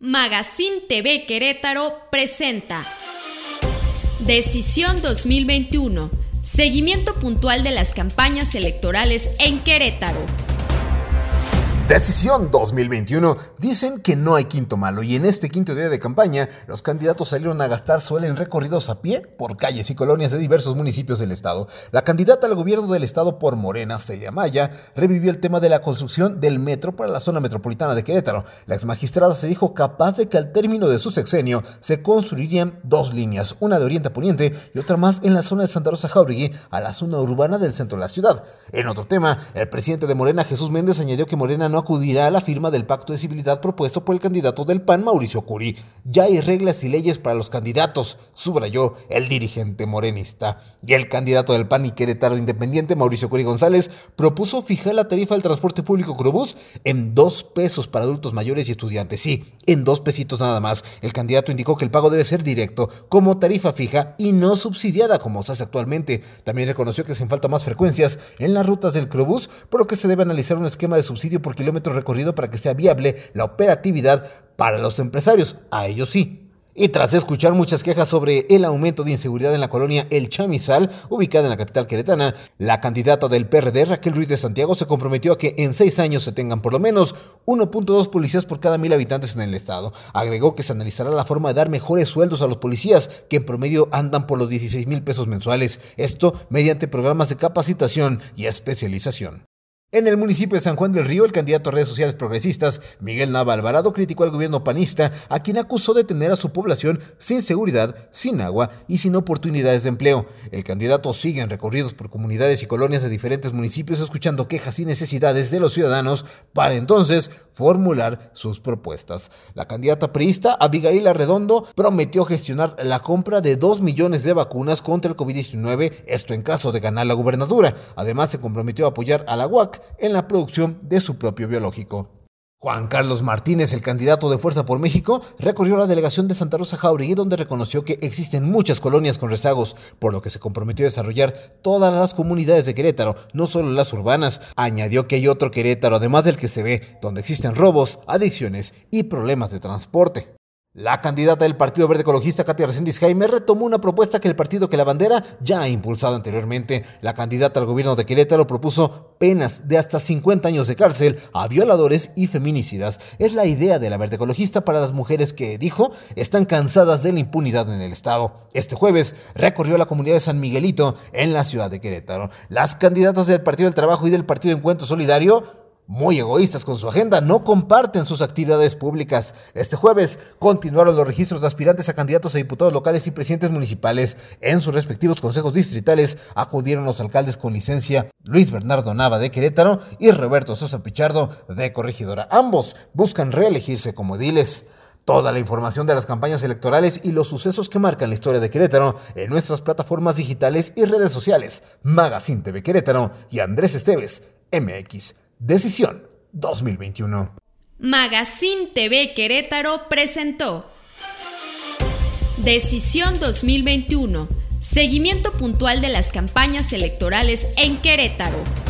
Magazine TV Querétaro presenta Decisión 2021. Seguimiento puntual de las campañas electorales en Querétaro. Decisión 2021. Dicen que no hay quinto malo y en este quinto día de campaña los candidatos salieron a gastar suelo en recorridos a pie por calles y colonias de diversos municipios del estado. La candidata al gobierno del estado por Morena, Celia Maya, revivió el tema de la construcción del metro para la zona metropolitana de Querétaro. La ex magistrada se dijo capaz de que al término de su sexenio se construirían dos líneas, una de oriente a poniente y otra más en la zona de Santa Rosa Jauregui a la zona urbana del centro de la ciudad. En otro tema, el presidente de Morena, Jesús Méndez, añadió que Morena no acudirá a la firma del pacto de civilidad propuesto por el candidato del PAN, Mauricio Curi. Ya hay reglas y leyes para los candidatos, subrayó el dirigente morenista. Y el candidato del PAN y Querétaro Independiente, Mauricio Curi González, propuso fijar la tarifa del transporte público Crobús en dos pesos para adultos mayores y estudiantes. Sí, en dos pesitos nada más. El candidato indicó que el pago debe ser directo, como tarifa fija y no subsidiada como se hace actualmente. También reconoció que hacen falta más frecuencias en las rutas del Crobús, por lo que se debe analizar un esquema de subsidio por kilómetro recorrido para que sea viable la operatividad para los empresarios. A ellos sí, y tras escuchar muchas quejas sobre el aumento de inseguridad en la colonia El Chamizal, ubicada en la capital queretana, la candidata del PRD, Raquel Ruiz de Santiago, se comprometió a que en seis años se tengan por lo menos 1.2 policías por cada mil habitantes en el estado. Agregó que se analizará la forma de dar mejores sueldos a los policías, que en promedio andan por los 16 mil pesos mensuales. Esto mediante programas de capacitación y especialización. En el municipio de San Juan del Río, el candidato a redes sociales progresistas, Miguel Nava Alvarado, criticó al gobierno panista, a quien acusó de tener a su población sin seguridad, sin agua y sin oportunidades de empleo. El candidato sigue en recorridos por comunidades y colonias de diferentes municipios, escuchando quejas y necesidades de los ciudadanos para entonces formular sus propuestas. La candidata priista, Abigail Arredondo, prometió gestionar la compra de 2 millones de vacunas contra el COVID-19, esto en caso de ganar la gubernatura. Además, se comprometió a apoyar a la UAC en la producción de su propio biológico. Juan Carlos Martínez, el candidato de Fuerza por México, recorrió la delegación de Santa Rosa Jauregui donde reconoció que existen muchas colonias con rezagos, por lo que se comprometió a desarrollar todas las comunidades de Querétaro, no solo las urbanas. Añadió que hay otro Querétaro, además del que se ve, donde existen robos, adicciones y problemas de transporte. La candidata del Partido Verde Ecologista, Katia Reséndiz Jaime, retomó una propuesta que el partido que la bandera ya ha impulsado anteriormente. La candidata al gobierno de Querétaro propuso penas de hasta 50 años de cárcel a violadores y feminicidas. Es la idea de la Verde Ecologista para las mujeres que, dijo, están cansadas de la impunidad en el Estado. Este jueves recorrió la comunidad de San Miguelito en la ciudad de Querétaro. Las candidatas del Partido del Trabajo y del Partido Encuentro Solidario muy egoístas con su agenda, no comparten sus actividades públicas. Este jueves continuaron los registros de aspirantes a candidatos a diputados locales y presidentes municipales. En sus respectivos consejos distritales acudieron los alcaldes con licencia Luis Bernardo Nava de Querétaro y Roberto Sosa Pichardo de Corregidora. Ambos buscan reelegirse como ediles. Toda la información de las campañas electorales y los sucesos que marcan la historia de Querétaro en nuestras plataformas digitales y redes sociales. Magazine TV Querétaro y Andrés Esteves, MX. Decisión 2021. Magazine TV Querétaro presentó Decisión 2021. Seguimiento puntual de las campañas electorales en Querétaro.